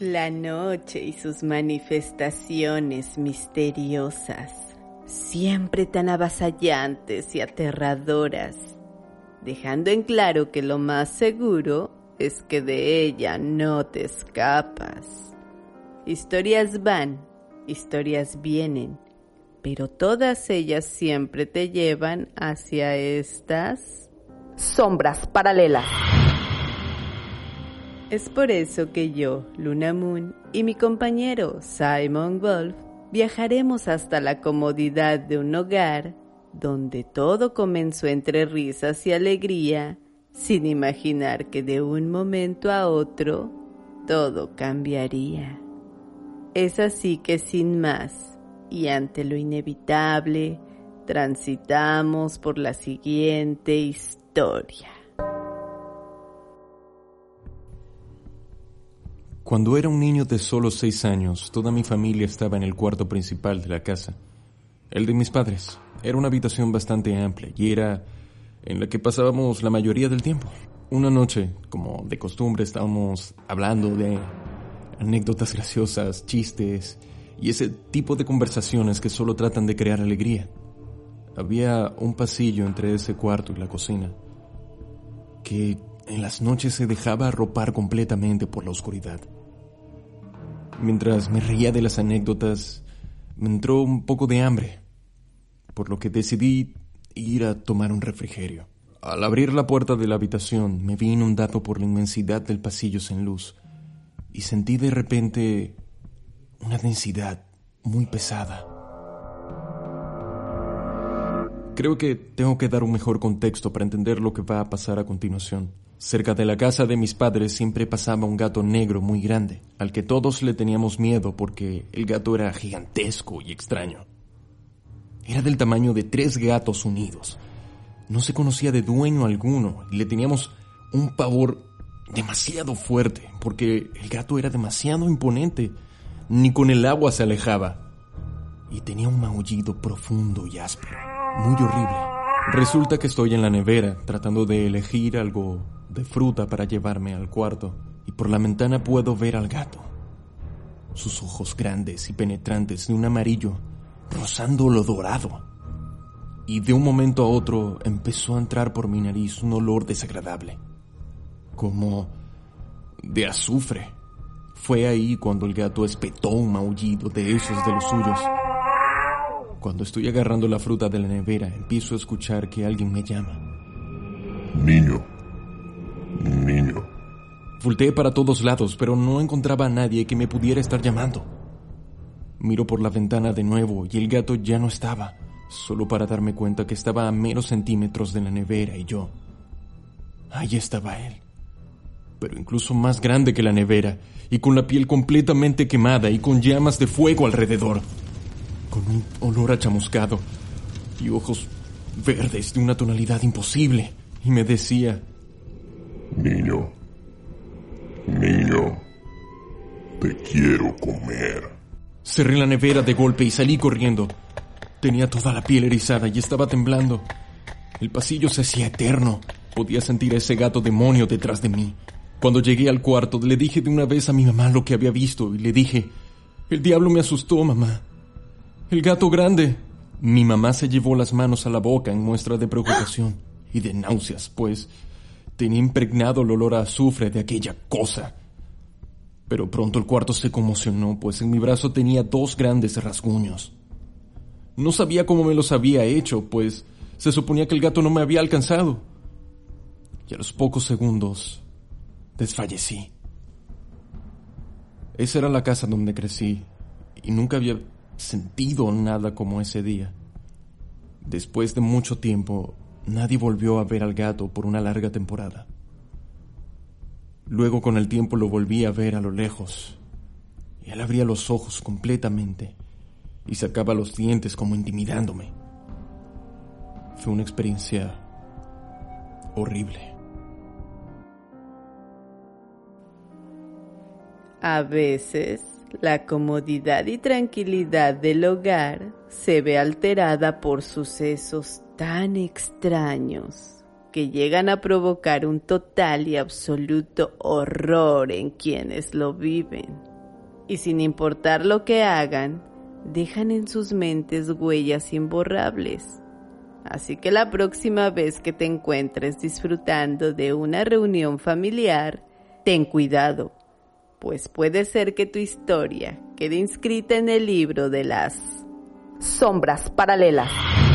La noche y sus manifestaciones misteriosas, siempre tan avasallantes y aterradoras, dejando en claro que lo más seguro es que de ella no te escapas. Historias van, historias vienen, pero todas ellas siempre te llevan hacia estas sombras paralelas. Es por eso que yo, Luna Moon, y mi compañero Simon Wolf viajaremos hasta la comodidad de un hogar donde todo comenzó entre risas y alegría, sin imaginar que de un momento a otro todo cambiaría. Es así que sin más, y ante lo inevitable, transitamos por la siguiente historia. Cuando era un niño de solo seis años, toda mi familia estaba en el cuarto principal de la casa, el de mis padres. Era una habitación bastante amplia y era en la que pasábamos la mayoría del tiempo. Una noche, como de costumbre, estábamos hablando de anécdotas graciosas, chistes y ese tipo de conversaciones que solo tratan de crear alegría. Había un pasillo entre ese cuarto y la cocina que en las noches se dejaba arropar completamente por la oscuridad. Mientras me reía de las anécdotas, me entró un poco de hambre, por lo que decidí ir a tomar un refrigerio. Al abrir la puerta de la habitación, me vi inundado por la inmensidad del pasillo sin luz y sentí de repente una densidad muy pesada. Creo que tengo que dar un mejor contexto para entender lo que va a pasar a continuación. Cerca de la casa de mis padres siempre pasaba un gato negro muy grande, al que todos le teníamos miedo porque el gato era gigantesco y extraño. Era del tamaño de tres gatos unidos. No se conocía de dueño alguno y le teníamos un pavor demasiado fuerte porque el gato era demasiado imponente. Ni con el agua se alejaba. Y tenía un maullido profundo y áspero, muy horrible. Resulta que estoy en la nevera tratando de elegir algo de fruta para llevarme al cuarto y por la ventana puedo ver al gato. Sus ojos grandes y penetrantes de un amarillo rozando lo dorado. Y de un momento a otro empezó a entrar por mi nariz un olor desagradable, como de azufre. Fue ahí cuando el gato espetó un maullido de esos de los suyos. Cuando estoy agarrando la fruta de la nevera, empiezo a escuchar que alguien me llama. Niño. Volteé para todos lados, pero no encontraba a nadie que me pudiera estar llamando. Miro por la ventana de nuevo y el gato ya no estaba, solo para darme cuenta que estaba a menos centímetros de la nevera y yo. Ahí estaba él, pero incluso más grande que la nevera y con la piel completamente quemada y con llamas de fuego alrededor, con un olor a chamuscado y ojos verdes de una tonalidad imposible, y me decía, Niño, niño, te quiero comer. Cerré la nevera de golpe y salí corriendo. Tenía toda la piel erizada y estaba temblando. El pasillo se hacía eterno. Podía sentir a ese gato demonio detrás de mí. Cuando llegué al cuarto, le dije de una vez a mi mamá lo que había visto y le dije, el diablo me asustó, mamá. El gato grande. Mi mamá se llevó las manos a la boca en muestra de preocupación y de náuseas, pues Tenía impregnado el olor a azufre de aquella cosa. Pero pronto el cuarto se conmocionó, pues en mi brazo tenía dos grandes rasguños. No sabía cómo me los había hecho, pues se suponía que el gato no me había alcanzado. Y a los pocos segundos desfallecí. Esa era la casa donde crecí, y nunca había sentido nada como ese día. Después de mucho tiempo, Nadie volvió a ver al gato por una larga temporada. Luego con el tiempo lo volví a ver a lo lejos, y él abría los ojos completamente y sacaba los dientes como intimidándome. Fue una experiencia horrible. A veces la comodidad y tranquilidad del hogar se ve alterada por sucesos tan extraños que llegan a provocar un total y absoluto horror en quienes lo viven. Y sin importar lo que hagan, dejan en sus mentes huellas imborrables. Así que la próxima vez que te encuentres disfrutando de una reunión familiar, ten cuidado, pues puede ser que tu historia quede inscrita en el libro de las sombras paralelas.